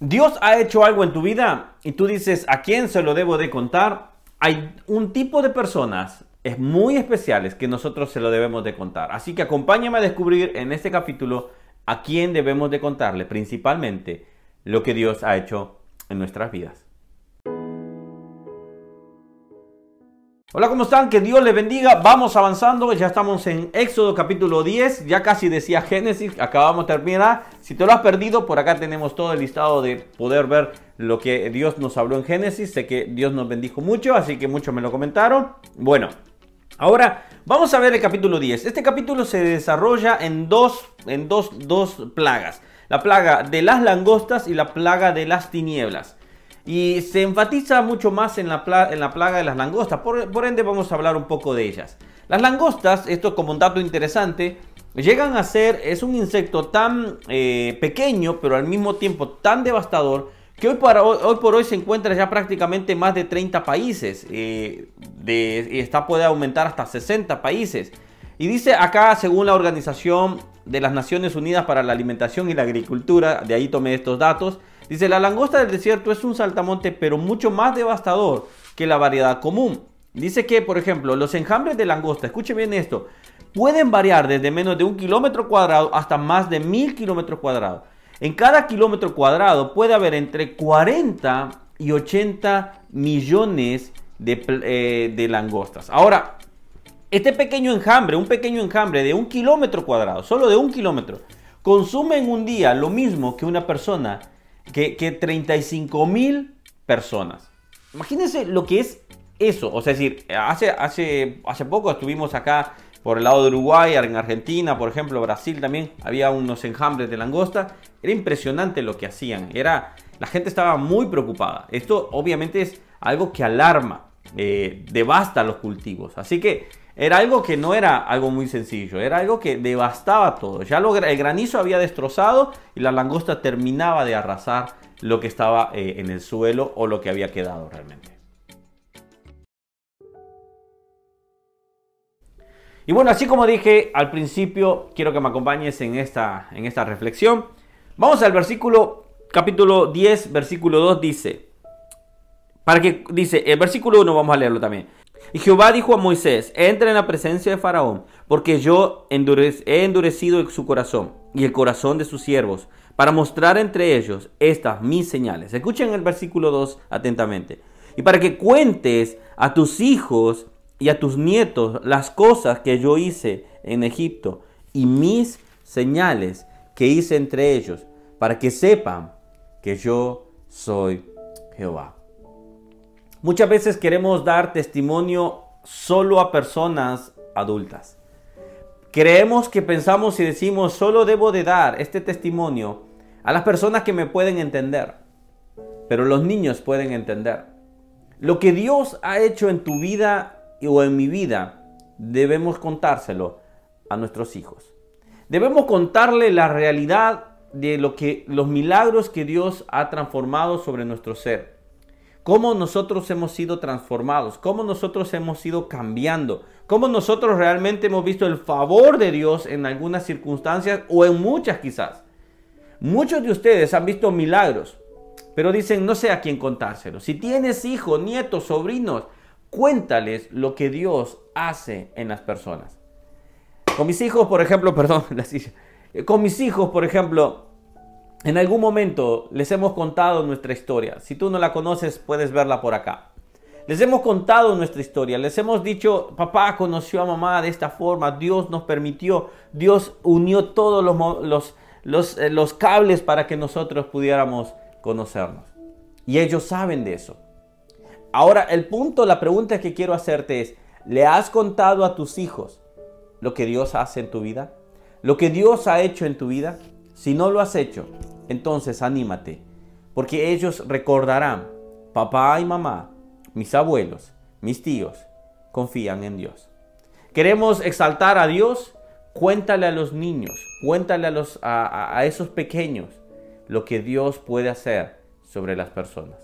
Dios ha hecho algo en tu vida y tú dices, ¿a quién se lo debo de contar? Hay un tipo de personas es muy especiales que nosotros se lo debemos de contar. Así que acompáñame a descubrir en este capítulo a quién debemos de contarle principalmente lo que Dios ha hecho en nuestras vidas. Hola, ¿cómo están? Que Dios les bendiga. Vamos avanzando. Ya estamos en Éxodo capítulo 10. Ya casi decía Génesis. Acabamos de terminar. Si te lo has perdido, por acá tenemos todo el listado de poder ver lo que Dios nos habló en Génesis. Sé que Dios nos bendijo mucho, así que muchos me lo comentaron. Bueno, ahora vamos a ver el capítulo 10. Este capítulo se desarrolla en dos, en dos, dos plagas. La plaga de las langostas y la plaga de las tinieblas. Y se enfatiza mucho más en la, plaga de las langostas, por, ende vamos a hablar un poco de ellas. Las langostas, esto como un dato interesante, llegan a ser, es un insecto tan eh, pequeño, pero al mismo tiempo tan devastador, que hoy, por hoy se encuentra ya prácticamente más de 30 países, eh, de, está, puede aumentar hasta 60 países. Y dice acá, según la Organización de las Naciones Unidas para la Alimentación y la Agricultura, de ahí tomé estos datos, Dice, la langosta del desierto es un saltamonte, pero mucho más devastador que la variedad común. Dice que, por ejemplo, los enjambres de langosta, escuchen bien esto, pueden variar desde menos de un kilómetro cuadrado hasta más de mil kilómetros cuadrados. En cada kilómetro cuadrado puede haber entre 40 y 80 millones de, eh, de langostas. Ahora, este pequeño enjambre, un pequeño enjambre de un kilómetro cuadrado, solo de un kilómetro, consume en un día lo mismo que una persona que, que 35 mil personas. Imagínense lo que es eso. O sea, es decir, hace, hace, hace poco estuvimos acá por el lado de Uruguay, en Argentina, por ejemplo, Brasil también, había unos enjambres de langosta. Era impresionante lo que hacían. Era, la gente estaba muy preocupada. Esto obviamente es algo que alarma, eh, devasta los cultivos. Así que era algo que no era algo muy sencillo, era algo que devastaba todo. Ya el granizo había destrozado y la langosta terminaba de arrasar lo que estaba eh, en el suelo o lo que había quedado realmente. Y bueno, así como dije al principio, quiero que me acompañes en esta, en esta reflexión. Vamos al versículo, capítulo 10, versículo 2 dice, para que dice, el versículo 1 vamos a leerlo también. Y Jehová dijo a Moisés, entra en la presencia de Faraón, porque yo he endurecido su corazón y el corazón de sus siervos, para mostrar entre ellos estas mis señales. Escuchen el versículo 2 atentamente. Y para que cuentes a tus hijos y a tus nietos las cosas que yo hice en Egipto y mis señales que hice entre ellos, para que sepan que yo soy Jehová. Muchas veces queremos dar testimonio solo a personas adultas. Creemos que pensamos y decimos, solo debo de dar este testimonio a las personas que me pueden entender. Pero los niños pueden entender. Lo que Dios ha hecho en tu vida o en mi vida, debemos contárselo a nuestros hijos. Debemos contarle la realidad de lo que los milagros que Dios ha transformado sobre nuestro ser cómo nosotros hemos sido transformados, cómo nosotros hemos ido cambiando, cómo nosotros realmente hemos visto el favor de Dios en algunas circunstancias o en muchas quizás. Muchos de ustedes han visto milagros, pero dicen no sé a quién contárselo. Si tienes hijos, nietos, sobrinos, cuéntales lo que Dios hace en las personas. Con mis hijos, por ejemplo, perdón. Con mis hijos, por ejemplo, en algún momento les hemos contado nuestra historia. Si tú no la conoces, puedes verla por acá. Les hemos contado nuestra historia, les hemos dicho, papá conoció a mamá de esta forma, Dios nos permitió, Dios unió todos los, los, eh, los, cables para que nosotros pudiéramos conocernos. Y ellos saben de eso. Ahora, el punto, la pregunta que quiero hacerte es, ¿le has contado a tus hijos lo que Dios hace en tu vida? ¿Lo que Dios ha hecho en tu vida? Si no lo has hecho, entonces anímate, porque ellos recordarán, papá y mamá, mis abuelos, mis tíos, confían en Dios. Queremos exaltar a Dios, cuéntale a los niños, cuéntale a, a, esos pequeños lo que Dios puede hacer sobre las personas.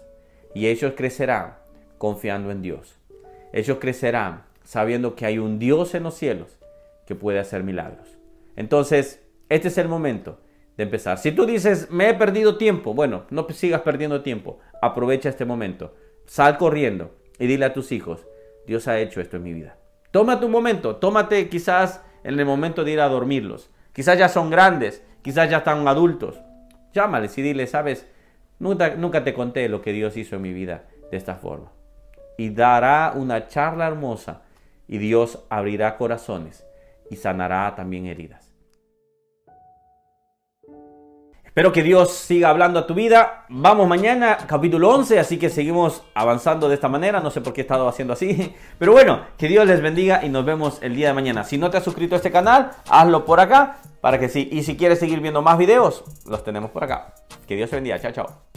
Y ellos crecerán confiando en Dios. Ellos crecerán sabiendo que hay un Dios en los cielos que puede hacer milagros. Entonces, este es el momento empezar. Si tú dices, me he perdido tiempo, bueno, no sigas perdiendo tiempo. Aprovecha este momento. Sal corriendo y dile a tus hijos, Dios ha hecho esto en mi vida. Tómate un momento, tómate quizás en el momento de ir a dormirlos. Quizás ya son grandes, quizás ya están adultos. Llámales y dile, sabes, nunca, nunca te conté lo que Dios hizo en mi vida de esta forma. Y dará una charla hermosa y Dios abrirá corazones y sanará también heridas. Espero que Dios siga hablando a tu vida. Vamos mañana, capítulo 11, así que seguimos avanzando de esta manera. No sé por qué he estado haciendo así. Pero bueno, que Dios les bendiga y nos vemos el día de mañana. Si no te has suscrito a este canal, hazlo por acá para que sí. Y si quieres seguir viendo más videos, los tenemos por acá. Que Dios te bendiga. Chao, chao.